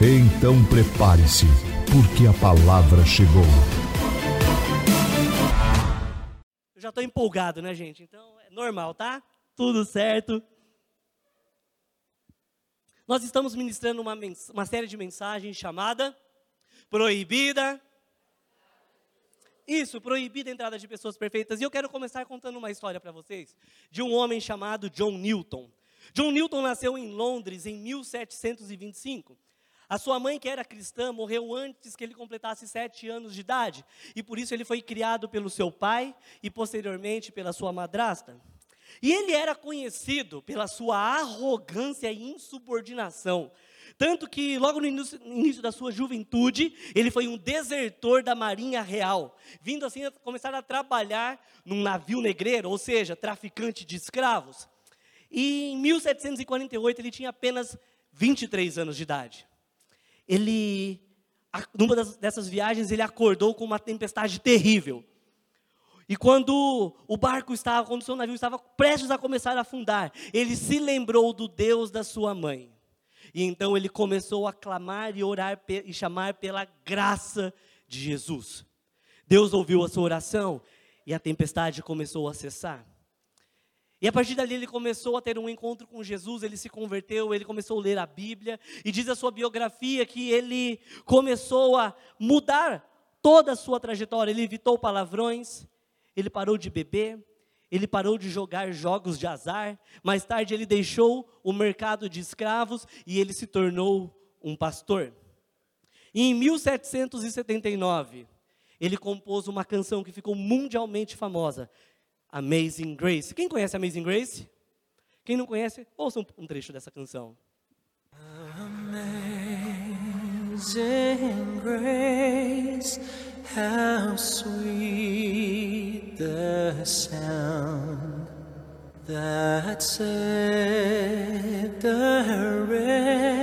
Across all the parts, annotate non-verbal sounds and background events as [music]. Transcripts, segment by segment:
Então prepare-se, porque a palavra chegou. Eu já estou empolgado, né, gente? Então é normal, tá? Tudo certo. Nós estamos ministrando uma, uma série de mensagens chamada Proibida. Isso, proibida a entrada de pessoas perfeitas. E eu quero começar contando uma história para vocês de um homem chamado John Newton. John Newton nasceu em Londres em 1725. A sua mãe, que era cristã, morreu antes que ele completasse sete anos de idade, e por isso ele foi criado pelo seu pai e posteriormente pela sua madrasta. E ele era conhecido pela sua arrogância e insubordinação. Tanto que, logo no início, início, da sua juventude, ele foi um desertor da Marinha Real, vindo assim a começar a trabalhar num navio negreiro, ou seja, traficante de escravos. E em 1748 ele tinha apenas 23 anos de idade ele, numa dessas viagens, ele acordou com uma tempestade terrível. E quando o barco estava, quando o seu navio estava prestes a começar a afundar, ele se lembrou do Deus da sua mãe. E então ele começou a clamar e orar e chamar pela graça de Jesus. Deus ouviu a sua oração e a tempestade começou a cessar. E a partir dali ele começou a ter um encontro com Jesus, ele se converteu, ele começou a ler a Bíblia, e diz a sua biografia que ele começou a mudar toda a sua trajetória. Ele evitou palavrões, ele parou de beber, ele parou de jogar jogos de azar. Mais tarde ele deixou o mercado de escravos e ele se tornou um pastor. E em 1779, ele compôs uma canção que ficou mundialmente famosa, Amazing Grace. Quem conhece Amazing Grace? Quem não conhece, ouça um, trecho dessa canção. Amazing Grace, how sweet the sound that saved a wretch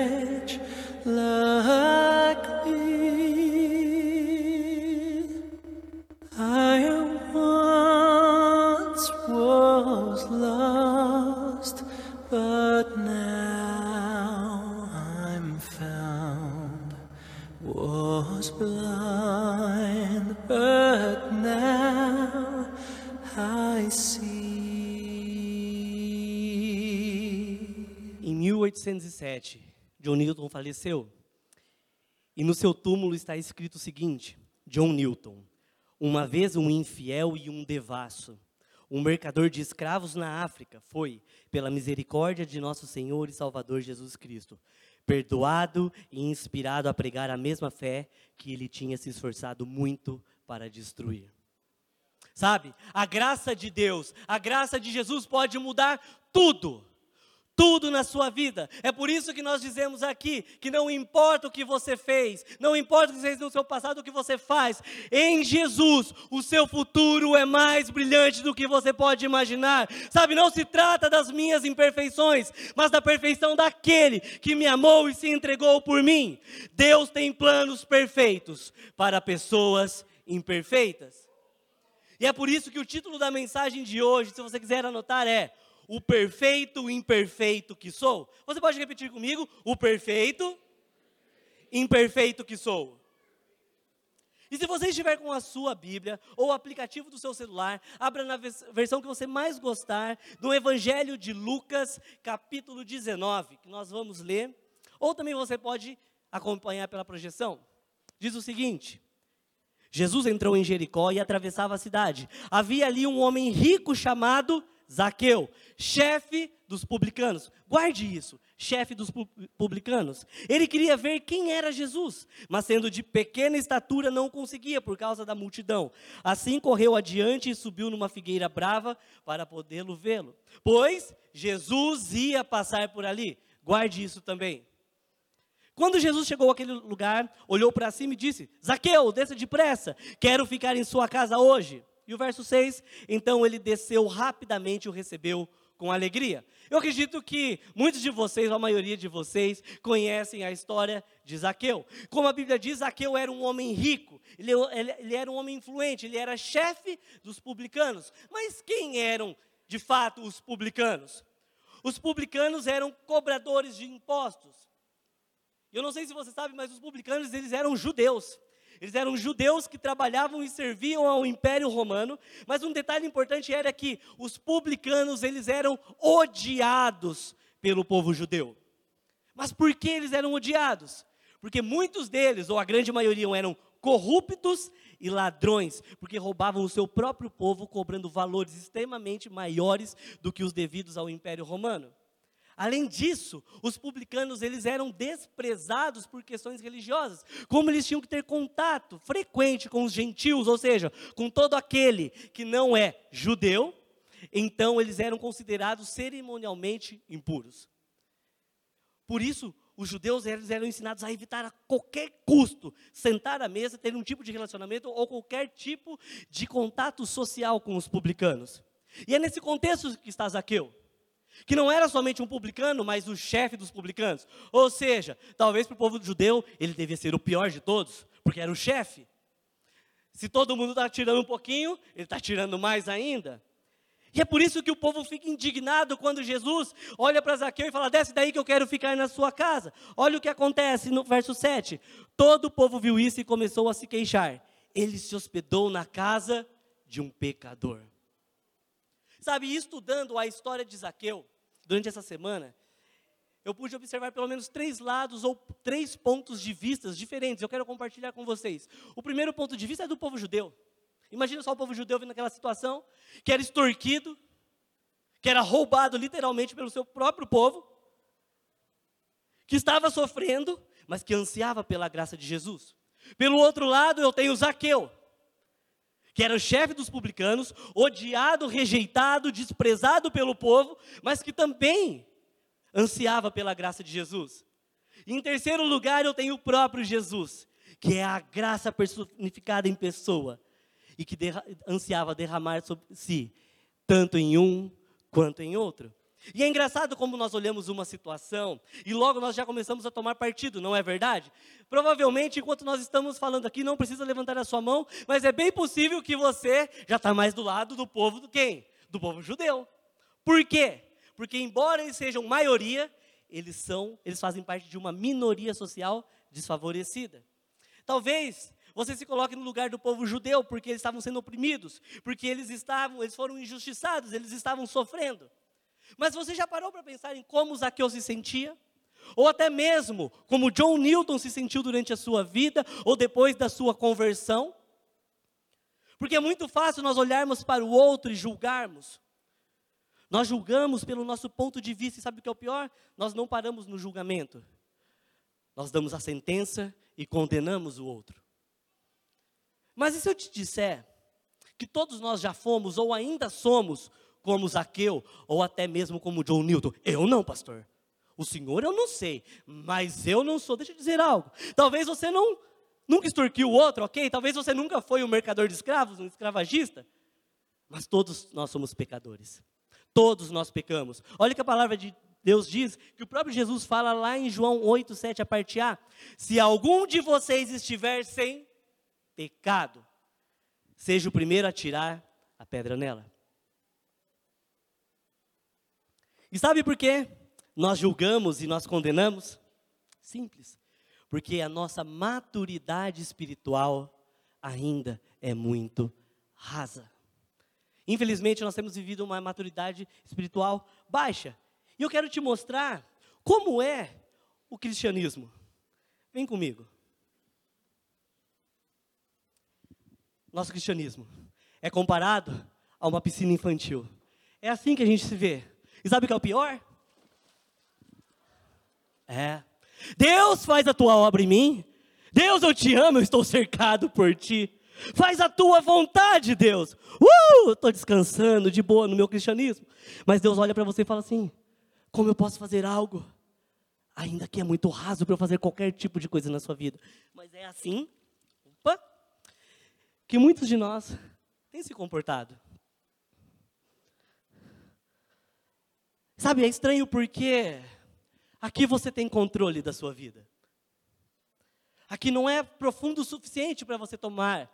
1807, John Newton faleceu. E no seu túmulo está escrito o seguinte: John Newton, uma vez um infiel e um devasso, um mercador de escravos na África, foi, pela misericórdia de nosso Senhor e Salvador Jesus Cristo, perdoado e inspirado a pregar a mesma fé que ele tinha se esforçado muito para destruir. Sabe, a graça de Deus, a graça de Jesus pode mudar tudo tudo na sua vida. É por isso que nós dizemos aqui que não importa o que você fez, não importa o que fez no seu passado, o que você faz, em Jesus o seu futuro é mais brilhante do que você pode imaginar. Sabe, não se trata das minhas imperfeições, mas da perfeição daquele que me amou e se entregou por mim. Deus tem planos perfeitos para pessoas imperfeitas. E é por isso que o título da mensagem de hoje, se você quiser anotar, é o perfeito imperfeito que sou? Você pode repetir comigo? O perfeito imperfeito que sou. E se você estiver com a sua Bíblia ou o aplicativo do seu celular, abra na versão que você mais gostar do Evangelho de Lucas, capítulo 19, que nós vamos ler. Ou também você pode acompanhar pela projeção. Diz o seguinte: Jesus entrou em Jericó e atravessava a cidade. Havia ali um homem rico chamado Zaqueu, chefe dos publicanos. Guarde isso, chefe dos publicanos. Ele queria ver quem era Jesus, mas sendo de pequena estatura não conseguia por causa da multidão. Assim correu adiante e subiu numa figueira brava para podê-lo vê-lo. Pois Jesus ia passar por ali. Guarde isso também. Quando Jesus chegou àquele lugar, olhou para cima e disse: Zaqueu, desça depressa, quero ficar em sua casa hoje. E o verso 6: Então ele desceu rapidamente e o recebeu com alegria. Eu acredito que muitos de vocês, a maioria de vocês, conhecem a história de Zaqueu. Como a Bíblia diz, Zaqueu era um homem rico, ele, ele, ele era um homem influente, ele era chefe dos publicanos. Mas quem eram, de fato, os publicanos? Os publicanos eram cobradores de impostos. Eu não sei se você sabe, mas os publicanos, eles eram judeus. Eles eram judeus que trabalhavam e serviam ao Império Romano, mas um detalhe importante era que os publicanos, eles eram odiados pelo povo judeu. Mas por que eles eram odiados? Porque muitos deles, ou a grande maioria, eram corruptos e ladrões, porque roubavam o seu próprio povo, cobrando valores extremamente maiores do que os devidos ao Império Romano. Além disso, os publicanos eles eram desprezados por questões religiosas, como eles tinham que ter contato frequente com os gentios, ou seja, com todo aquele que não é judeu, então eles eram considerados cerimonialmente impuros. Por isso, os judeus eles eram ensinados a evitar a qualquer custo sentar à mesa, ter um tipo de relacionamento ou qualquer tipo de contato social com os publicanos. E é nesse contexto que está Zaqueu que não era somente um publicano, mas o chefe dos publicanos. Ou seja, talvez para o povo judeu ele devia ser o pior de todos, porque era o chefe. Se todo mundo está tirando um pouquinho, ele está tirando mais ainda. E é por isso que o povo fica indignado quando Jesus olha para Zaqueu e fala: Desce daí que eu quero ficar na sua casa. Olha o que acontece no verso 7. Todo o povo viu isso e começou a se queixar. Ele se hospedou na casa de um pecador. Sabe, estudando a história de Zaqueu, durante essa semana, eu pude observar pelo menos três lados ou três pontos de vistas diferentes. Eu quero compartilhar com vocês. O primeiro ponto de vista é do povo judeu. Imagina só o povo judeu vendo aquela situação, que era extorquido, que era roubado literalmente pelo seu próprio povo, que estava sofrendo, mas que ansiava pela graça de Jesus. Pelo outro lado, eu tenho Zaqueu, que era o chefe dos publicanos, odiado, rejeitado, desprezado pelo povo, mas que também ansiava pela graça de Jesus. Em terceiro lugar, eu tenho o próprio Jesus, que é a graça personificada em pessoa e que derra ansiava derramar sobre si, tanto em um quanto em outro. E é engraçado como nós olhamos uma situação e logo nós já começamos a tomar partido, não é verdade? Provavelmente, enquanto nós estamos falando aqui, não precisa levantar a sua mão, mas é bem possível que você já está mais do lado do povo do quem? Do povo judeu. Por quê? Porque embora eles sejam maioria, eles são, eles fazem parte de uma minoria social desfavorecida. Talvez você se coloque no lugar do povo judeu, porque eles estavam sendo oprimidos, porque eles estavam, eles foram injustiçados, eles estavam sofrendo. Mas você já parou para pensar em como Zaqueu se sentia? Ou até mesmo como John Newton se sentiu durante a sua vida ou depois da sua conversão? Porque é muito fácil nós olharmos para o outro e julgarmos. Nós julgamos pelo nosso ponto de vista, e sabe o que é o pior? Nós não paramos no julgamento. Nós damos a sentença e condenamos o outro. Mas e se eu te disser que todos nós já fomos ou ainda somos como Zaqueu, ou até mesmo como John Newton. Eu não, pastor. O senhor eu não sei, mas eu não sou. Deixa eu dizer algo. Talvez você não nunca extorquiu o outro, ok? Talvez você nunca foi um mercador de escravos, um escravagista. Mas todos nós somos pecadores. Todos nós pecamos. Olha que a palavra de Deus diz, que o próprio Jesus fala lá em João 8, 7, a parte A. Se algum de vocês estiver sem pecado, seja o primeiro a tirar a pedra nela. E sabe por quê? Nós julgamos e nós condenamos? Simples. Porque a nossa maturidade espiritual ainda é muito rasa. Infelizmente, nós temos vivido uma maturidade espiritual baixa. E eu quero te mostrar como é o cristianismo. Vem comigo. Nosso cristianismo é comparado a uma piscina infantil. É assim que a gente se vê. E sabe o que é o pior? É. Deus faz a tua obra em mim. Deus, eu te amo, eu estou cercado por ti. Faz a tua vontade, Deus. Uh, estou descansando de boa no meu cristianismo. Mas Deus olha para você e fala assim: como eu posso fazer algo ainda que é muito raso para eu fazer qualquer tipo de coisa na sua vida. Mas é assim, opa, que muitos de nós têm se comportado. Sabe, é estranho porque aqui você tem controle da sua vida. Aqui não é profundo o suficiente para você tomar,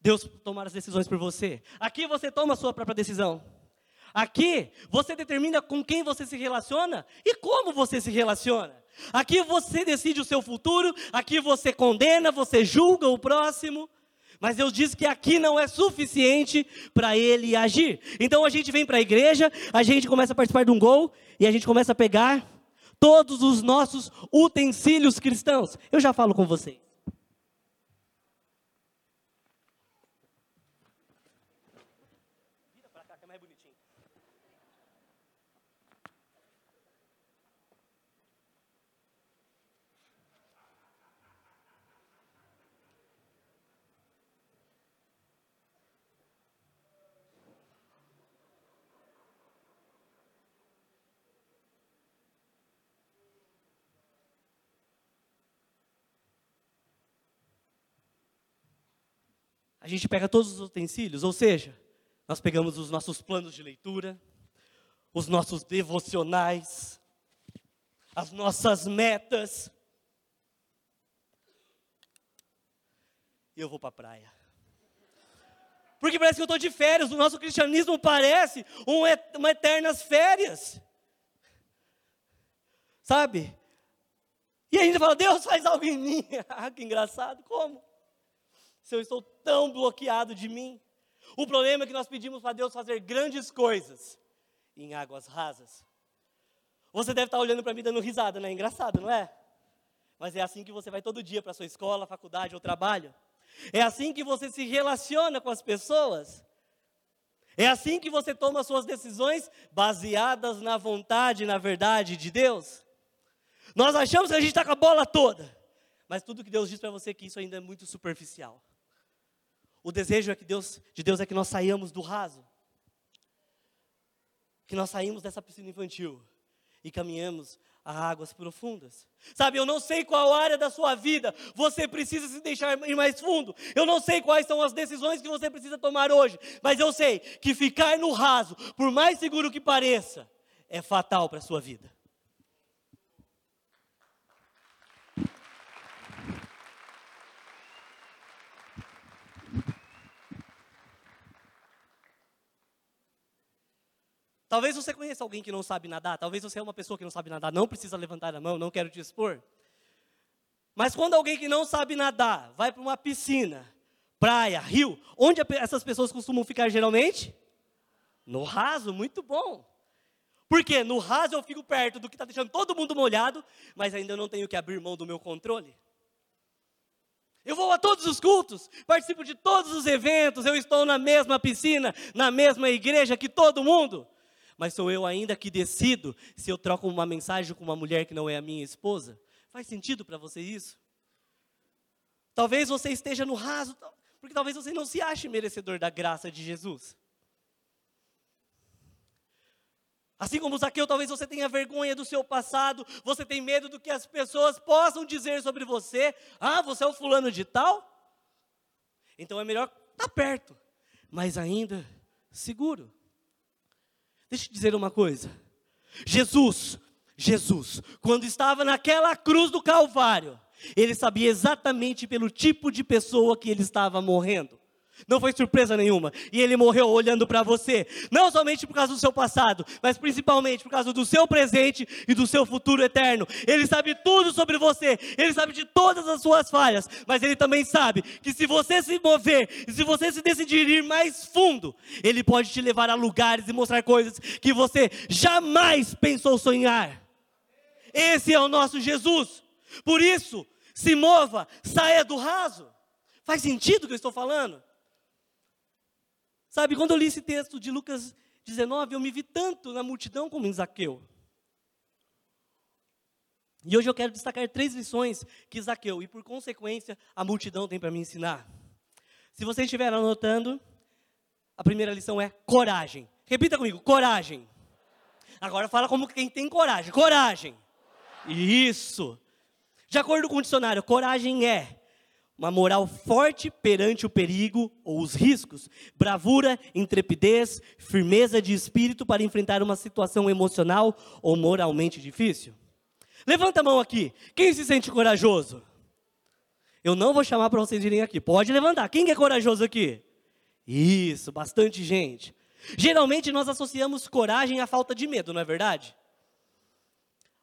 Deus tomar as decisões por você. Aqui você toma a sua própria decisão. Aqui você determina com quem você se relaciona e como você se relaciona. Aqui você decide o seu futuro, aqui você condena, você julga o próximo. Mas Deus diz que aqui não é suficiente para ele agir. Então a gente vem para a igreja, a gente começa a participar de um gol e a gente começa a pegar todos os nossos utensílios cristãos. Eu já falo com vocês. Gente pega todos os utensílios, ou seja, nós pegamos os nossos planos de leitura, os nossos devocionais, as nossas metas. E eu vou para a praia. Porque parece que eu estou de férias, o nosso cristianismo parece um, uma eternas férias. Sabe? E a gente fala, Deus faz algo em mim. [laughs] ah, que engraçado, como? Se eu estou tão bloqueado de mim? O problema é que nós pedimos para Deus fazer grandes coisas em águas rasas. Você deve estar olhando para mim dando risada, não é engraçado, não é? Mas é assim que você vai todo dia para sua escola, faculdade ou trabalho. É assim que você se relaciona com as pessoas. É assim que você toma suas decisões baseadas na vontade, na verdade de Deus. Nós achamos que a gente está com a bola toda, mas tudo que Deus diz para você é que isso ainda é muito superficial. O desejo é que Deus, de Deus é que nós saiamos do raso. Que nós saímos dessa piscina infantil e caminhamos a águas profundas. Sabe, eu não sei qual área da sua vida você precisa se deixar ir mais fundo. Eu não sei quais são as decisões que você precisa tomar hoje, mas eu sei que ficar no raso, por mais seguro que pareça, é fatal para a sua vida. Talvez você conheça alguém que não sabe nadar, talvez você é uma pessoa que não sabe nadar, não precisa levantar a mão, não quero te expor. Mas quando alguém que não sabe nadar vai para uma piscina, praia, rio, onde essas pessoas costumam ficar geralmente? No raso, muito bom. Porque no raso eu fico perto do que está deixando todo mundo molhado, mas ainda não tenho que abrir mão do meu controle. Eu vou a todos os cultos, participo de todos os eventos, eu estou na mesma piscina, na mesma igreja que todo mundo mas sou eu ainda que decido se eu troco uma mensagem com uma mulher que não é a minha esposa? Faz sentido para você isso? Talvez você esteja no raso, porque talvez você não se ache merecedor da graça de Jesus. Assim como Zaqueu, talvez você tenha vergonha do seu passado, você tem medo do que as pessoas possam dizer sobre você. Ah, você é o fulano de tal? Então é melhor estar tá perto, mas ainda seguro. Deixa eu te dizer uma coisa. Jesus, Jesus, quando estava naquela cruz do Calvário, ele sabia exatamente pelo tipo de pessoa que ele estava morrendo. Não foi surpresa nenhuma. E ele morreu olhando para você, não somente por causa do seu passado, mas principalmente por causa do seu presente e do seu futuro eterno. Ele sabe tudo sobre você, ele sabe de todas as suas falhas, mas ele também sabe que se você se mover, e se você se decidir ir mais fundo, ele pode te levar a lugares e mostrar coisas que você jamais pensou sonhar. Esse é o nosso Jesus. Por isso, se mova, saia do raso. Faz sentido o que eu estou falando? Sabe, quando eu li esse texto de Lucas 19, eu me vi tanto na multidão como em Zaqueu. E hoje eu quero destacar três lições que Zaqueu e, por consequência, a multidão tem para me ensinar. Se você estiver anotando, a primeira lição é coragem. Repita comigo, coragem. Agora fala como quem tem coragem. Coragem. Isso. De acordo com o dicionário, coragem é uma moral forte perante o perigo ou os riscos, bravura, intrepidez, firmeza de espírito para enfrentar uma situação emocional ou moralmente difícil. Levanta a mão aqui. Quem se sente corajoso? Eu não vou chamar para vocês virem aqui. Pode levantar. Quem é corajoso aqui? Isso, bastante gente. Geralmente nós associamos coragem à falta de medo, não é verdade?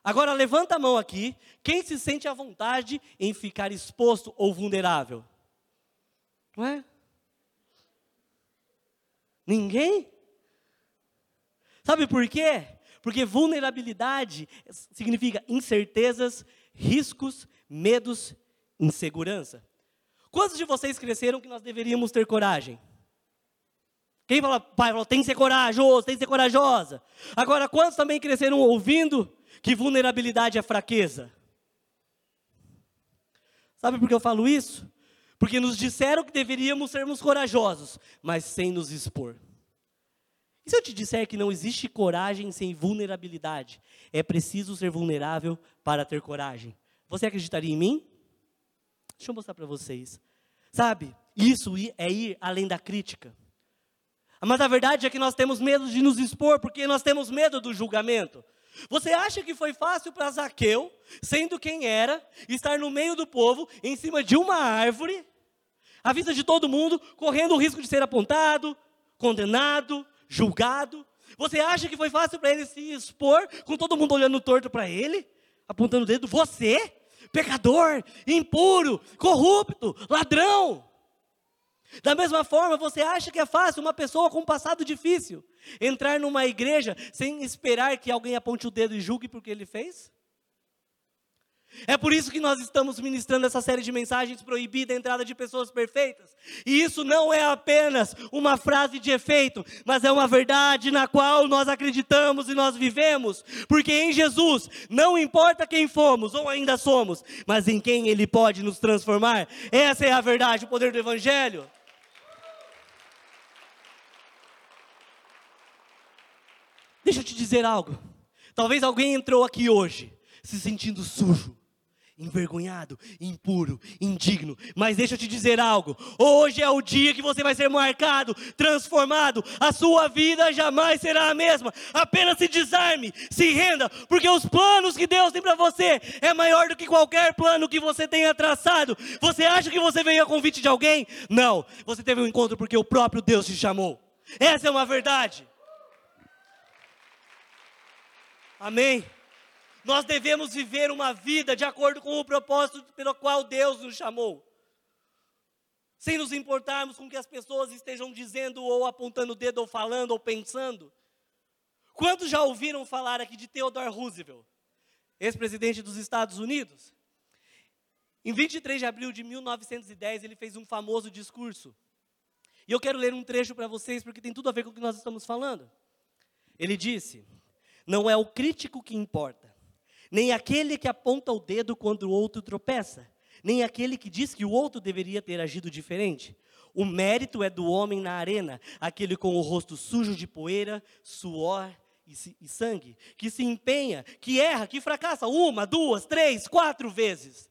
Agora levanta a mão aqui, quem se sente à vontade em ficar exposto ou vulnerável? Não é? Ninguém? Sabe por quê? Porque vulnerabilidade significa incertezas, riscos, medos, insegurança. Quantos de vocês cresceram que nós deveríamos ter coragem? Quem fala, pai, falou, tem que ser corajoso, tem que ser corajosa. Agora, quantos também cresceram ouvindo que vulnerabilidade é fraqueza. Sabe por que eu falo isso? Porque nos disseram que deveríamos sermos corajosos, mas sem nos expor. E se eu te disser que não existe coragem sem vulnerabilidade? É preciso ser vulnerável para ter coragem. Você acreditaria em mim? Deixa eu mostrar para vocês. Sabe, isso é ir além da crítica. Mas a verdade é que nós temos medo de nos expor porque nós temos medo do julgamento. Você acha que foi fácil para Zaqueu, sendo quem era, estar no meio do povo, em cima de uma árvore, à vista de todo mundo, correndo o risco de ser apontado, condenado, julgado? Você acha que foi fácil para ele se expor, com todo mundo olhando torto para ele, apontando o dedo? Você, pecador, impuro, corrupto, ladrão. Da mesma forma, você acha que é fácil uma pessoa com um passado difícil entrar numa igreja sem esperar que alguém aponte o dedo e julgue porque ele fez? É por isso que nós estamos ministrando essa série de mensagens proibida a entrada de pessoas perfeitas. E isso não é apenas uma frase de efeito, mas é uma verdade na qual nós acreditamos e nós vivemos. Porque em Jesus, não importa quem fomos ou ainda somos, mas em quem Ele pode nos transformar. Essa é a verdade, o poder do Evangelho. Deixa eu te dizer algo. Talvez alguém entrou aqui hoje se sentindo sujo, envergonhado, impuro, indigno. Mas deixa eu te dizer algo. Hoje é o dia que você vai ser marcado, transformado. A sua vida jamais será a mesma. Apenas se desarme, se renda, porque os planos que Deus tem para você é maior do que qualquer plano que você tenha traçado. Você acha que você veio a convite de alguém? Não. Você teve um encontro porque o próprio Deus te chamou. Essa é uma verdade. Amém? Nós devemos viver uma vida de acordo com o propósito pelo qual Deus nos chamou. Sem nos importarmos com o que as pessoas estejam dizendo, ou apontando o dedo, ou falando, ou pensando. Quantos já ouviram falar aqui de Theodore Roosevelt, ex-presidente dos Estados Unidos? Em 23 de abril de 1910, ele fez um famoso discurso. E eu quero ler um trecho para vocês, porque tem tudo a ver com o que nós estamos falando. Ele disse: não é o crítico que importa, nem aquele que aponta o dedo quando o outro tropeça, nem aquele que diz que o outro deveria ter agido diferente. O mérito é do homem na arena, aquele com o rosto sujo de poeira, suor e, e sangue, que se empenha, que erra, que fracassa uma, duas, três, quatro vezes.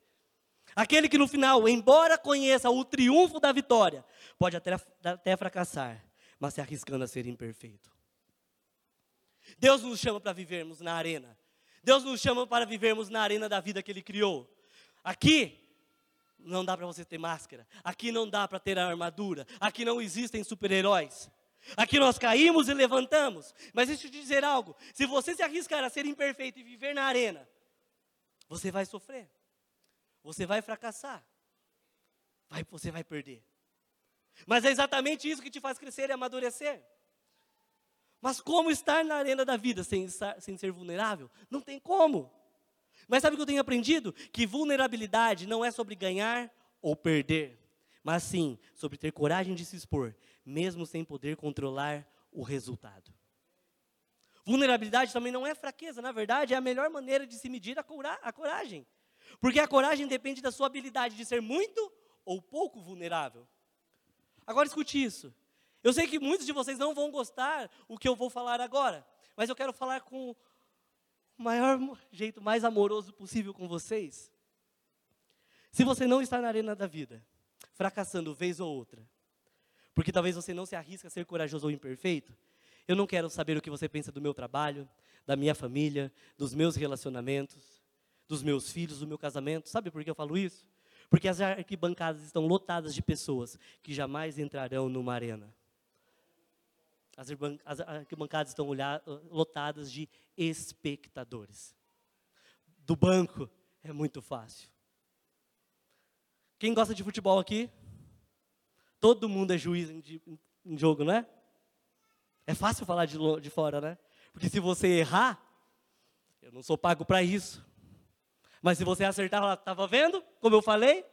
Aquele que no final, embora conheça o triunfo da vitória, pode até, até fracassar, mas se arriscando a ser imperfeito. Deus nos chama para vivermos na arena. Deus nos chama para vivermos na arena da vida que Ele criou. Aqui não dá para você ter máscara. Aqui não dá para ter a armadura. Aqui não existem super-heróis. Aqui nós caímos e levantamos. Mas deixa eu te dizer algo: se você se arriscar a ser imperfeito e viver na arena, você vai sofrer. Você vai fracassar. Vai, você vai perder. Mas é exatamente isso que te faz crescer e amadurecer. Mas como estar na arena da vida sem, sem ser vulnerável? Não tem como. Mas sabe o que eu tenho aprendido? Que vulnerabilidade não é sobre ganhar ou perder, mas sim sobre ter coragem de se expor, mesmo sem poder controlar o resultado. Vulnerabilidade também não é fraqueza, na verdade, é a melhor maneira de se medir a, a coragem. Porque a coragem depende da sua habilidade de ser muito ou pouco vulnerável. Agora escute isso. Eu sei que muitos de vocês não vão gostar o que eu vou falar agora, mas eu quero falar com o maior jeito mais amoroso possível com vocês. Se você não está na arena da vida, fracassando vez ou outra, porque talvez você não se arrisca a ser corajoso ou imperfeito, eu não quero saber o que você pensa do meu trabalho, da minha família, dos meus relacionamentos, dos meus filhos, do meu casamento. Sabe por que eu falo isso? Porque as arquibancadas estão lotadas de pessoas que jamais entrarão numa arena. As arquibancadas estão lotadas de espectadores. Do banco é muito fácil. Quem gosta de futebol aqui? Todo mundo é juiz em, em jogo, não é? É fácil falar de, de fora, né? Porque se você errar, eu não sou pago para isso. Mas se você acertar, estava vendo, como eu falei?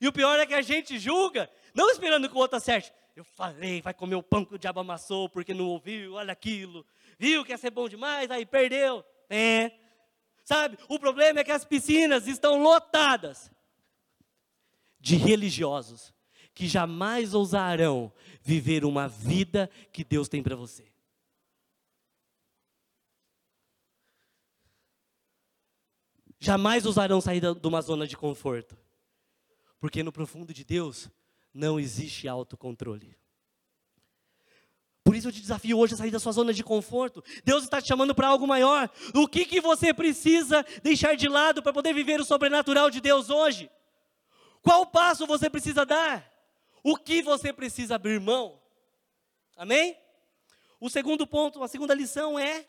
E o pior é que a gente julga, não esperando que o outro acerte. Eu falei, vai comer o pão que o diabo amassou porque não ouviu, olha aquilo. Viu que ia ser bom demais, aí perdeu. É. Sabe, o problema é que as piscinas estão lotadas de religiosos que jamais ousarão viver uma vida que Deus tem para você. Jamais ousarão sair de uma zona de conforto. Porque no profundo de Deus não existe autocontrole. Por isso eu te desafio hoje a sair da sua zona de conforto. Deus está te chamando para algo maior. O que, que você precisa deixar de lado para poder viver o sobrenatural de Deus hoje? Qual passo você precisa dar? O que você precisa abrir mão? Amém? O segundo ponto, a segunda lição é,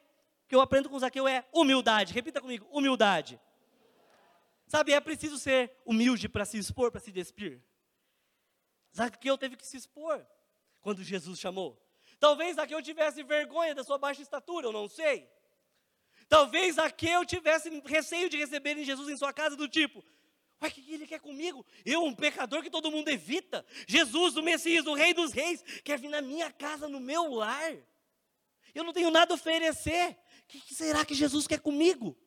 que eu aprendo com Zaqueu é humildade. Repita comigo, humildade. Sabe, é preciso ser humilde para se expor, para se despir. Zaqueu teve que se expor quando Jesus chamou. Talvez Zaqueu tivesse vergonha da sua baixa estatura, eu não sei. Talvez Zaqueu tivesse receio de receber Jesus em sua casa, do tipo: Ué, o que ele quer comigo? Eu, um pecador que todo mundo evita. Jesus, o Messias, o Rei dos Reis, quer vir na minha casa, no meu lar. Eu não tenho nada a oferecer. O que será que Jesus quer comigo?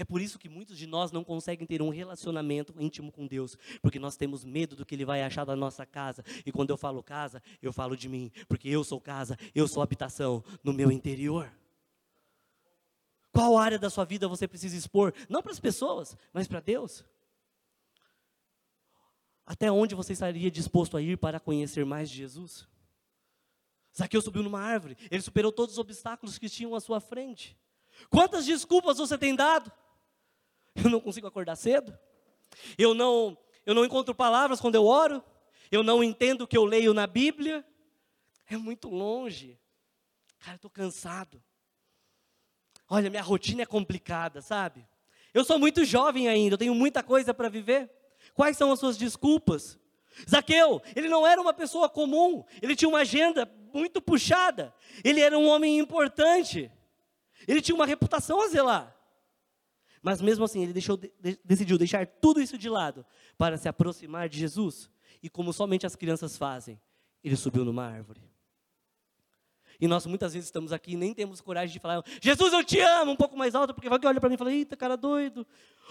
É por isso que muitos de nós não conseguem ter um relacionamento íntimo com Deus, porque nós temos medo do que Ele vai achar da nossa casa. E quando eu falo casa, eu falo de mim, porque eu sou casa, eu sou habitação no meu interior. Qual área da sua vida você precisa expor? Não para as pessoas, mas para Deus. Até onde você estaria disposto a ir para conhecer mais de Jesus? Zaqueu subiu numa árvore, ele superou todos os obstáculos que tinham à sua frente. Quantas desculpas você tem dado? Eu não consigo acordar cedo. Eu não, eu não encontro palavras quando eu oro. Eu não entendo o que eu leio na Bíblia. É muito longe. Cara, estou cansado. Olha, minha rotina é complicada, sabe? Eu sou muito jovem ainda, eu tenho muita coisa para viver. Quais são as suas desculpas? Zaqueu, ele não era uma pessoa comum, ele tinha uma agenda muito puxada, ele era um homem importante, ele tinha uma reputação a zelar. Mas mesmo assim, ele deixou, decidiu deixar tudo isso de lado para se aproximar de Jesus. E como somente as crianças fazem, ele subiu numa árvore. E nós muitas vezes estamos aqui e nem temos coragem de falar, Jesus, eu te amo, um pouco mais alto, porque alguém olha para mim e fala, eita, cara doido.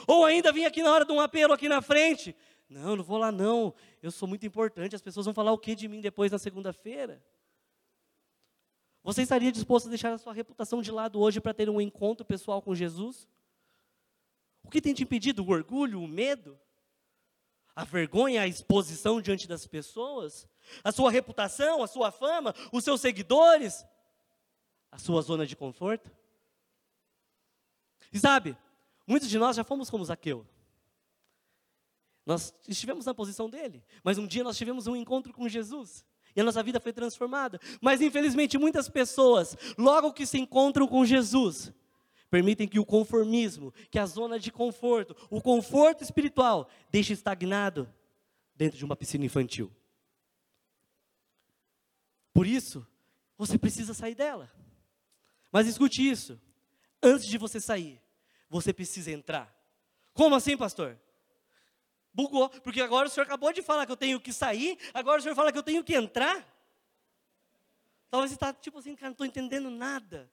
Ou ainda vim aqui na hora de um apelo aqui na frente. Não, não vou lá não, eu sou muito importante, as pessoas vão falar o que de mim depois na segunda-feira? Você estaria disposto a deixar a sua reputação de lado hoje para ter um encontro pessoal com Jesus? O que tem te impedido? O orgulho, o medo? A vergonha, a exposição diante das pessoas? a sua reputação, a sua fama, os seus seguidores, a sua zona de conforto. E sabe, muitos de nós já fomos como Zaqueu. Nós estivemos na posição dele, mas um dia nós tivemos um encontro com Jesus. E a nossa vida foi transformada. Mas infelizmente muitas pessoas, logo que se encontram com Jesus, permitem que o conformismo, que a zona de conforto, o conforto espiritual, deixe estagnado dentro de uma piscina infantil. Por isso, você precisa sair dela. Mas escute isso: antes de você sair, você precisa entrar. Como assim, pastor? Bugou, porque agora o senhor acabou de falar que eu tenho que sair, agora o senhor fala que eu tenho que entrar. Talvez você está tipo assim, cara, não estou entendendo nada.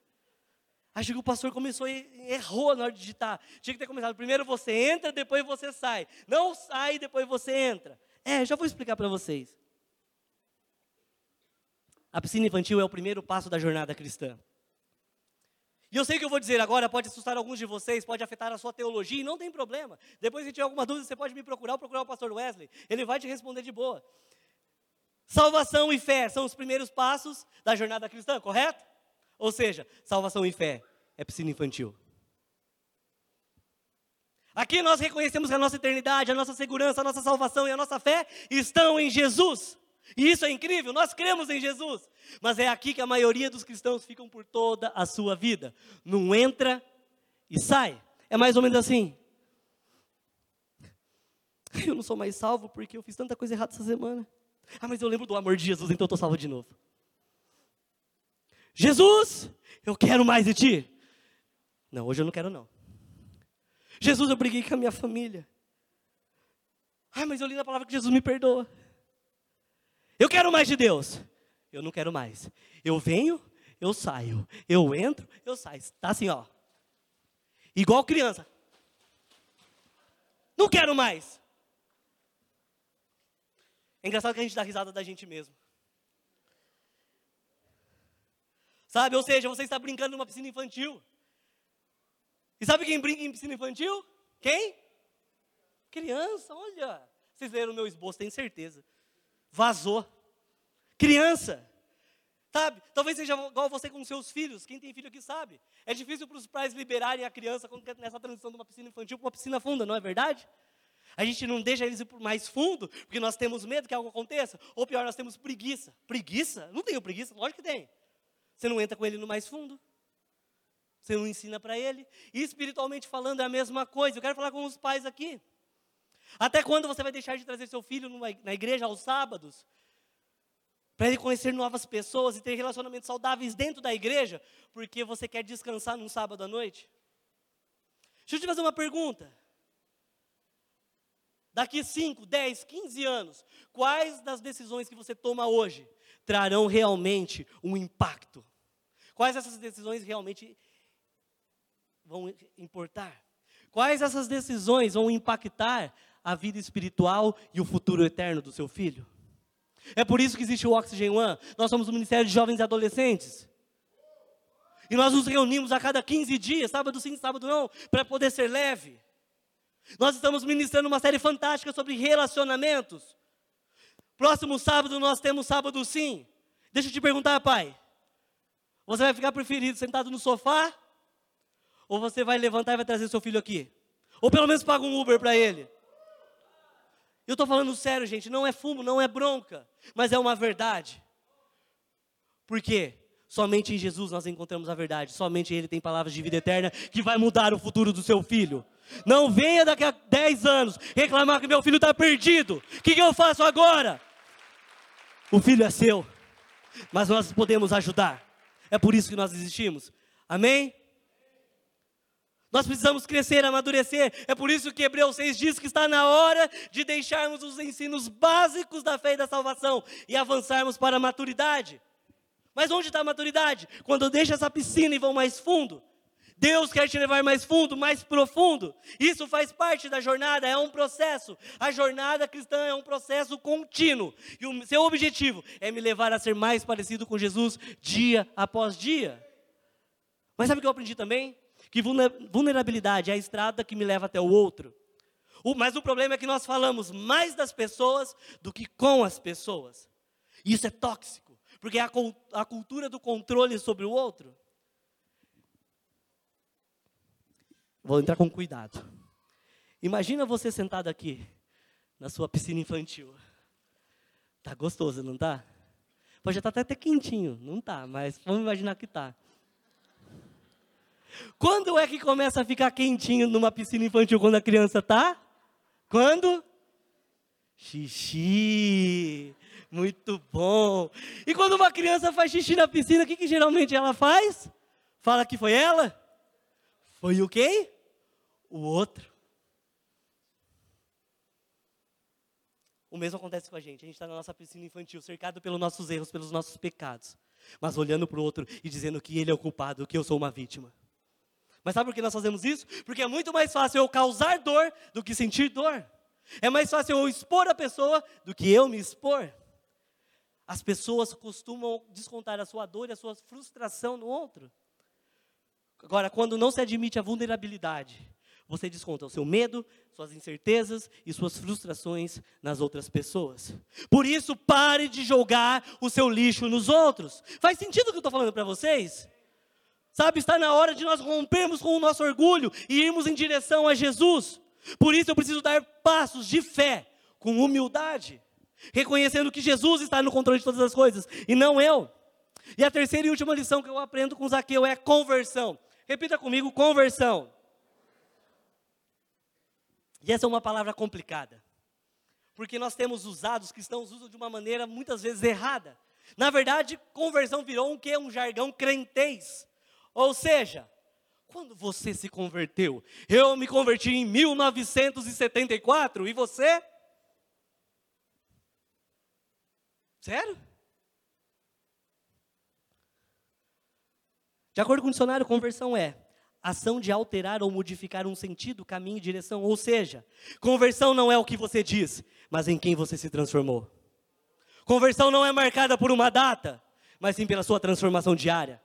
Acho que o pastor começou e errou na hora de digitar. Tinha que ter começado. Primeiro você entra, depois você sai. Não sai, depois você entra. É, já vou explicar para vocês. A piscina infantil é o primeiro passo da jornada cristã. E eu sei que eu vou dizer agora, pode assustar alguns de vocês, pode afetar a sua teologia, e não tem problema. Depois, se tiver alguma dúvida, você pode me procurar procurar o pastor Wesley. Ele vai te responder de boa. Salvação e fé são os primeiros passos da jornada cristã, correto? Ou seja, salvação e fé é piscina infantil. Aqui nós reconhecemos que a nossa eternidade, a nossa segurança, a nossa salvação e a nossa fé estão em Jesus. E isso é incrível, nós cremos em Jesus. Mas é aqui que a maioria dos cristãos ficam por toda a sua vida. Não entra e sai. É mais ou menos assim. Eu não sou mais salvo porque eu fiz tanta coisa errada essa semana. Ah, mas eu lembro do amor de Jesus, então eu estou salvo de novo. Jesus, eu quero mais de ti. Não, hoje eu não quero não. Jesus, eu briguei com a minha família. Ah, mas eu li na palavra que Jesus me perdoa. Eu quero mais de Deus. Eu não quero mais. Eu venho, eu saio. Eu entro, eu saio. Tá assim, ó. Igual criança. Não quero mais. É engraçado que a gente dá risada da gente mesmo. Sabe? Ou seja, você está brincando numa piscina infantil. E sabe quem brinca em piscina infantil? Quem? Criança, olha. Vocês leram meu esboço, tenho certeza. Vazou. Criança. Sabe? Talvez seja igual você com seus filhos. Quem tem filho aqui sabe. É difícil para os pais liberarem a criança nessa transição de uma piscina infantil para uma piscina funda, não é verdade? A gente não deixa eles ir mais fundo, porque nós temos medo que algo aconteça. Ou pior, nós temos preguiça. Preguiça? Não tenho preguiça, lógico que tem. Você não entra com ele no mais fundo. Você não ensina para ele. E espiritualmente falando é a mesma coisa. Eu quero falar com os pais aqui. Até quando você vai deixar de trazer seu filho numa, na igreja aos sábados? Para ele conhecer novas pessoas e ter relacionamentos saudáveis dentro da igreja, porque você quer descansar num sábado à noite? Deixa eu te fazer uma pergunta. Daqui 5, 10, 15 anos, quais das decisões que você toma hoje trarão realmente um impacto? Quais dessas decisões realmente vão importar? Quais dessas decisões vão impactar a vida espiritual e o futuro eterno do seu filho? É por isso que existe o Oxygen One. Nós somos o Ministério de Jovens e Adolescentes. E nós nos reunimos a cada 15 dias, sábado sim, sábado não, para poder ser leve. Nós estamos ministrando uma série fantástica sobre relacionamentos. Próximo sábado nós temos sábado sim. Deixa eu te perguntar, pai. Você vai ficar preferido sentado no sofá? Ou você vai levantar e vai trazer seu filho aqui? Ou pelo menos paga um Uber para ele? Eu estou falando sério, gente, não é fumo, não é bronca, mas é uma verdade. Por quê? Somente em Jesus nós encontramos a verdade, somente Ele tem palavras de vida eterna que vai mudar o futuro do seu filho. Não venha daqui a 10 anos reclamar que meu filho está perdido. O que, que eu faço agora? O filho é seu, mas nós podemos ajudar. É por isso que nós existimos. Amém? Nós precisamos crescer, amadurecer. É por isso que Hebreus 6 diz que está na hora de deixarmos os ensinos básicos da fé e da salvação e avançarmos para a maturidade. Mas onde está a maturidade? Quando eu deixo essa piscina e vou mais fundo. Deus quer te levar mais fundo, mais profundo. Isso faz parte da jornada, é um processo. A jornada cristã é um processo contínuo. E o seu objetivo é me levar a ser mais parecido com Jesus dia após dia. Mas sabe o que eu aprendi também? que vulnerabilidade é a estrada que me leva até o outro. Mas o problema é que nós falamos mais das pessoas do que com as pessoas. Isso é tóxico, porque é a cultura do controle sobre o outro. Vou entrar com cuidado. Imagina você sentado aqui, na sua piscina infantil. Tá gostoso, não tá? Pode estar até quentinho, não tá, mas vamos imaginar que tá. Quando é que começa a ficar quentinho numa piscina infantil quando a criança tá? Quando? Xixi. Muito bom. E quando uma criança faz xixi na piscina, o que, que geralmente ela faz? Fala que foi ela? Foi o quê? O outro. O mesmo acontece com a gente. A gente está na nossa piscina infantil, cercado pelos nossos erros, pelos nossos pecados. Mas olhando para o outro e dizendo que ele é o culpado, que eu sou uma vítima. Mas sabe por que nós fazemos isso? Porque é muito mais fácil eu causar dor do que sentir dor. É mais fácil eu expor a pessoa do que eu me expor. As pessoas costumam descontar a sua dor e a sua frustração no outro. Agora, quando não se admite a vulnerabilidade, você desconta o seu medo, suas incertezas e suas frustrações nas outras pessoas. Por isso, pare de jogar o seu lixo nos outros. Faz sentido o que eu estou falando para vocês? Sabe, está na hora de nós rompermos com o nosso orgulho e irmos em direção a Jesus. Por isso, eu preciso dar passos de fé, com humildade, reconhecendo que Jesus está no controle de todas as coisas e não eu. E a terceira e última lição que eu aprendo com Zaqueu é conversão. Repita comigo: conversão. E essa é uma palavra complicada. Porque nós temos usado, os cristãos usam de uma maneira muitas vezes errada. Na verdade, conversão virou um que? Um jargão crentez. Ou seja, quando você se converteu? Eu me converti em 1974 e você? Sério? De acordo com o dicionário, conversão é ação de alterar ou modificar um sentido, caminho, direção. Ou seja, conversão não é o que você diz, mas em quem você se transformou. Conversão não é marcada por uma data, mas sim pela sua transformação diária.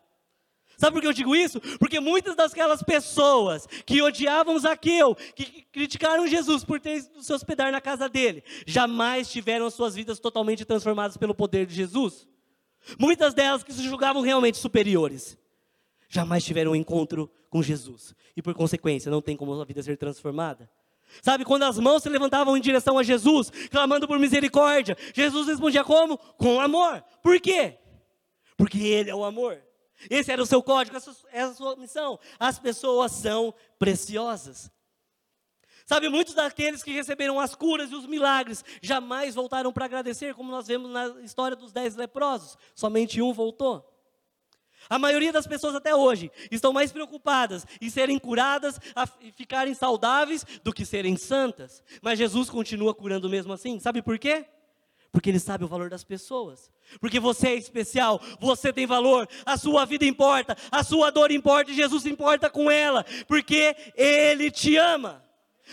Sabe por que eu digo isso? Porque muitas daquelas pessoas que odiavam Zaqueu, que criticaram Jesus por ter se hospedar na casa dele, jamais tiveram as suas vidas totalmente transformadas pelo poder de Jesus. Muitas delas que se julgavam realmente superiores, jamais tiveram um encontro com Jesus. E por consequência, não tem como a vida ser transformada. Sabe, quando as mãos se levantavam em direção a Jesus, clamando por misericórdia, Jesus respondia como? Com amor. Por quê? Porque Ele é o amor. Esse era o seu código, essa é a sua missão. As pessoas são preciosas. Sabe, muitos daqueles que receberam as curas e os milagres jamais voltaram para agradecer, como nós vemos na história dos dez leprosos. Somente um voltou. A maioria das pessoas até hoje estão mais preocupadas em serem curadas e ficarem saudáveis do que serem santas. Mas Jesus continua curando mesmo assim. Sabe por quê? Porque Ele sabe o valor das pessoas. Porque você é especial, você tem valor, a sua vida importa, a sua dor importa e Jesus importa com ela, porque Ele te ama.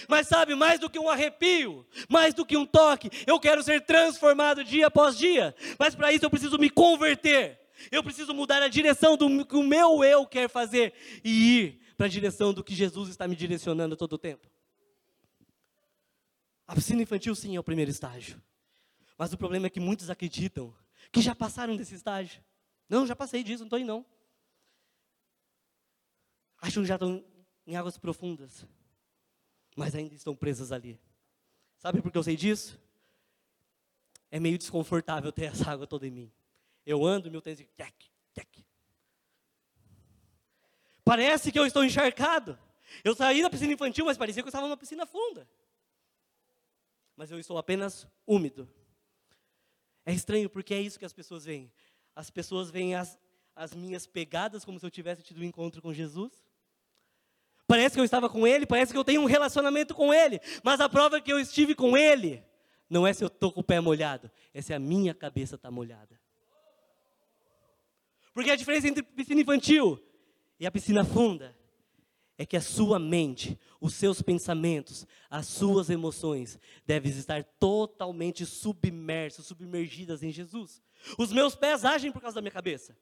Mas sabe, mais do que um arrepio, mais do que um toque, eu quero ser transformado dia após dia. Mas para isso eu preciso me converter. Eu preciso mudar a direção do que o meu eu quer fazer e ir para a direção do que Jesus está me direcionando todo o tempo. A piscina infantil, sim, é o primeiro estágio. Mas o problema é que muitos acreditam que já passaram desse estágio. Não, já passei disso, não estou aí não. Acham que já estão em águas profundas, mas ainda estão presas ali. Sabe por que eu sei disso? É meio desconfortável ter essa água toda em mim. Eu ando, meu tênis, tec, tec. Parece que eu estou encharcado. Eu saí da piscina infantil, mas parecia que eu estava numa piscina funda. Mas eu estou apenas úmido. É estranho porque é isso que as pessoas veem. As pessoas veem as, as minhas pegadas como se eu tivesse tido um encontro com Jesus. Parece que eu estava com Ele, parece que eu tenho um relacionamento com Ele. Mas a prova que eu estive com Ele não é se eu estou com o pé molhado, é se a minha cabeça está molhada. Porque a diferença entre piscina infantil e a piscina funda é que a sua mente, os seus pensamentos, as suas emoções devem estar totalmente submersos, submergidas em Jesus. Os meus pés agem por causa da minha cabeça.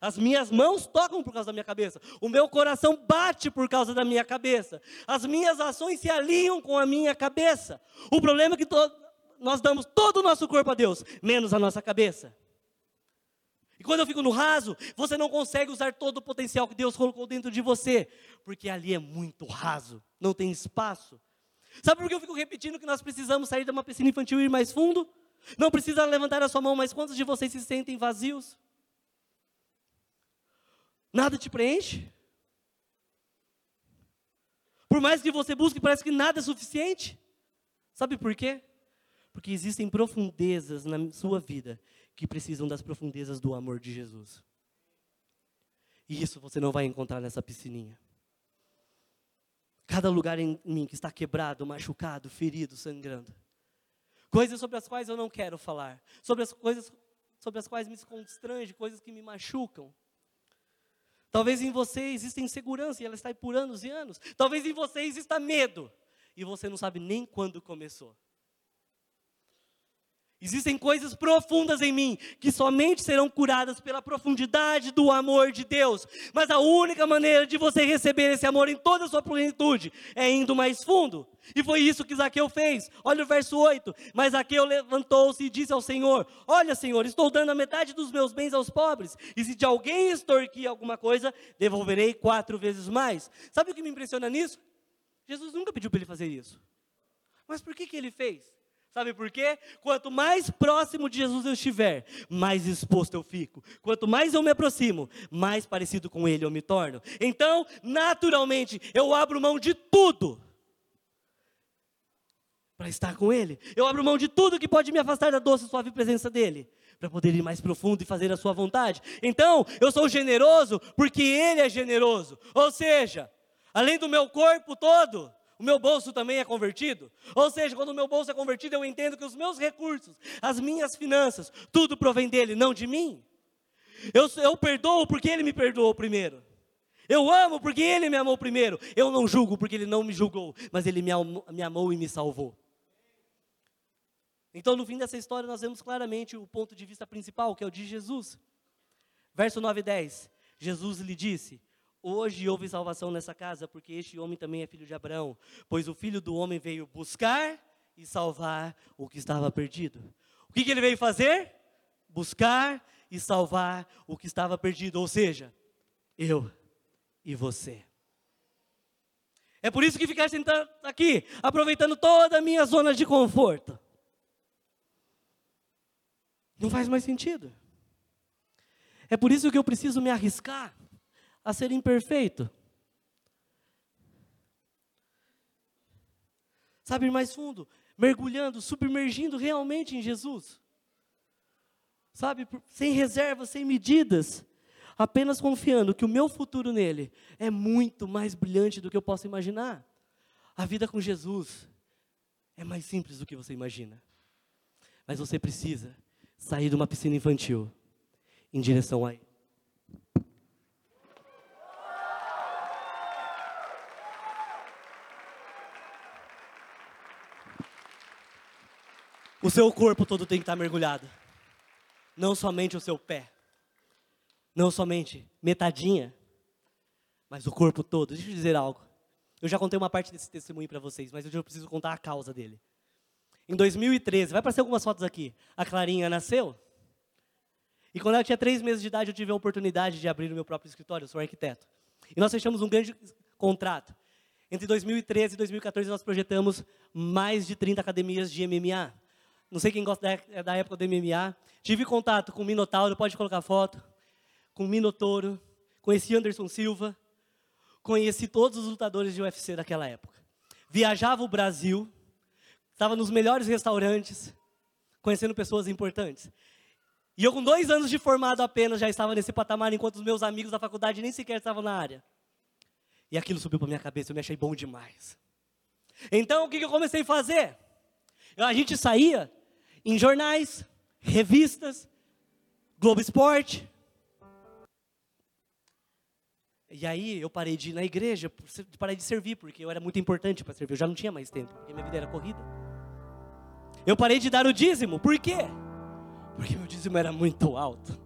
As minhas mãos tocam por causa da minha cabeça. O meu coração bate por causa da minha cabeça. As minhas ações se alinham com a minha cabeça. O problema é que nós damos todo o nosso corpo a Deus, menos a nossa cabeça. E quando eu fico no raso, você não consegue usar todo o potencial que Deus colocou dentro de você, porque ali é muito raso, não tem espaço. Sabe por que eu fico repetindo que nós precisamos sair de uma piscina infantil e ir mais fundo? Não precisa levantar a sua mão, mas quantos de vocês se sentem vazios? Nada te preenche? Por mais que você busque, parece que nada é suficiente. Sabe por quê? Porque existem profundezas na sua vida que precisam das profundezas do amor de Jesus. E isso você não vai encontrar nessa piscininha. Cada lugar em mim que está quebrado, machucado, ferido, sangrando. Coisas sobre as quais eu não quero falar. Sobre as coisas sobre as quais me constrange, coisas que me machucam. Talvez em você exista insegurança e ela está aí por anos e anos. Talvez em você exista medo e você não sabe nem quando começou. Existem coisas profundas em mim que somente serão curadas pela profundidade do amor de Deus. Mas a única maneira de você receber esse amor em toda a sua plenitude é indo mais fundo. E foi isso que Zaqueu fez. Olha o verso 8. Mas Zaqueu levantou-se e disse ao Senhor: Olha, Senhor, estou dando a metade dos meus bens aos pobres. E se de alguém extorquir alguma coisa, devolverei quatro vezes mais. Sabe o que me impressiona nisso? Jesus nunca pediu para ele fazer isso. Mas por que, que ele fez? Sabe por quê? Quanto mais próximo de Jesus eu estiver, mais exposto eu fico. Quanto mais eu me aproximo, mais parecido com Ele eu me torno. Então, naturalmente, eu abro mão de tudo para estar com Ele. Eu abro mão de tudo que pode me afastar da doce e suave presença dEle, para poder ir mais profundo e fazer a Sua vontade. Então, eu sou generoso porque Ele é generoso. Ou seja, além do meu corpo todo, o meu bolso também é convertido. Ou seja, quando o meu bolso é convertido, eu entendo que os meus recursos, as minhas finanças, tudo provém dele, não de mim. Eu, eu perdoo porque ele me perdoou primeiro. Eu amo porque ele me amou primeiro. Eu não julgo porque ele não me julgou, mas ele me amou, me amou e me salvou. Então, no fim dessa história, nós vemos claramente o ponto de vista principal, que é o de Jesus. Verso 9 e 10. Jesus lhe disse: Hoje houve salvação nessa casa, porque este homem também é filho de Abraão, pois o filho do homem veio buscar e salvar o que estava perdido. O que, que ele veio fazer? Buscar e salvar o que estava perdido, ou seja, eu e você. É por isso que ficar sentado aqui, aproveitando toda a minha zona de conforto. Não faz mais sentido. É por isso que eu preciso me arriscar a ser imperfeito. Sabe, ir mais fundo, mergulhando, submergindo realmente em Jesus. Sabe, sem reservas, sem medidas, apenas confiando que o meu futuro nele é muito mais brilhante do que eu posso imaginar. A vida com Jesus é mais simples do que você imagina. Mas você precisa sair de uma piscina infantil em direção a ele. O seu corpo todo tem que estar mergulhado. Não somente o seu pé. Não somente metadinha. Mas o corpo todo. Deixa eu dizer algo. Eu já contei uma parte desse testemunho para vocês, mas hoje eu preciso contar a causa dele. Em 2013, vai aparecer algumas fotos aqui. A Clarinha nasceu. E quando ela tinha três meses de idade, eu tive a oportunidade de abrir o meu próprio escritório. Eu sou arquiteto. E nós fechamos um grande contrato. Entre 2013 e 2014, nós projetamos mais de 30 academias de MMA. Não sei quem gosta da, é da época do MMA. Tive contato com o Minotauro, pode colocar foto. Com o Minotouro. Conheci Anderson Silva. Conheci todos os lutadores de UFC daquela época. Viajava o Brasil. Estava nos melhores restaurantes. Conhecendo pessoas importantes. E eu, com dois anos de formado apenas, já estava nesse patamar, enquanto os meus amigos da faculdade nem sequer estavam na área. E aquilo subiu para minha cabeça, eu me achei bom demais. Então, o que eu comecei a fazer? A gente saía em jornais, revistas, Globo Esporte. E aí eu parei de ir na igreja, parei de servir, porque eu era muito importante para servir. Eu já não tinha mais tempo, porque minha vida era corrida. Eu parei de dar o dízimo, por quê? Porque meu dízimo era muito alto.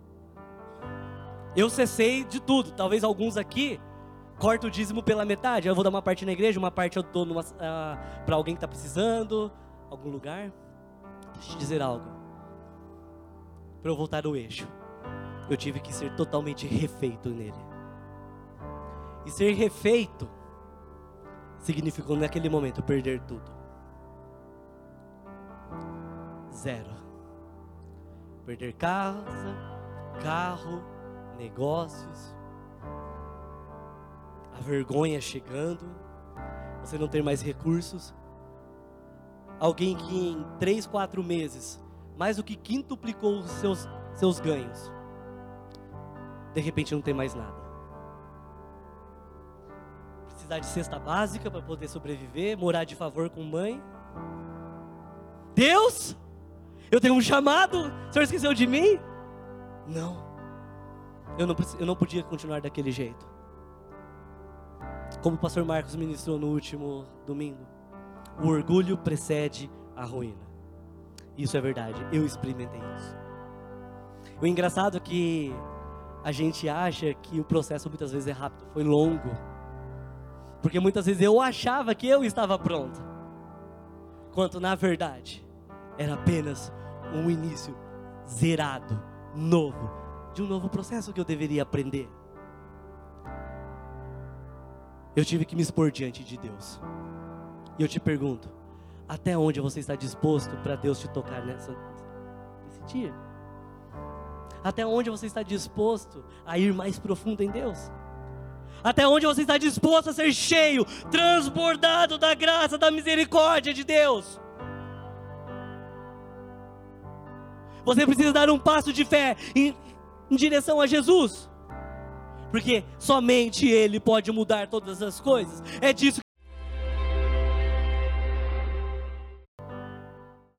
Eu cessei de tudo. Talvez alguns aqui cortem o dízimo pela metade. Eu vou dar uma parte na igreja, uma parte eu dou uh, para alguém que está precisando, algum lugar. Te dizer algo. Para eu voltar ao eixo, eu tive que ser totalmente refeito nele. E ser refeito significou naquele momento perder tudo. Zero. Perder casa, carro, negócios, a vergonha chegando, você não ter mais recursos, alguém que em três, quatro meses, mais do que quintuplicou os seus, seus ganhos, de repente não tem mais nada. Precisar de cesta básica para poder sobreviver, morar de favor com mãe. Deus, eu tenho um chamado, o Senhor esqueceu de mim? Não, eu não, eu não podia continuar daquele jeito. Como o pastor Marcos ministrou no último domingo. O orgulho precede a ruína. Isso é verdade, eu experimentei isso. O engraçado é que a gente acha que o processo muitas vezes é rápido, foi longo. Porque muitas vezes eu achava que eu estava pronto. Quanto na verdade era apenas um início zerado, novo, de um novo processo que eu deveria aprender. Eu tive que me expor diante de Deus. E eu te pergunto, até onde você está disposto para Deus te tocar nessa, nesse dia? Até onde você está disposto a ir mais profundo em Deus? Até onde você está disposto a ser cheio, transbordado da graça, da misericórdia de Deus? Você precisa dar um passo de fé em, em direção a Jesus porque somente Ele pode mudar todas as coisas. É disso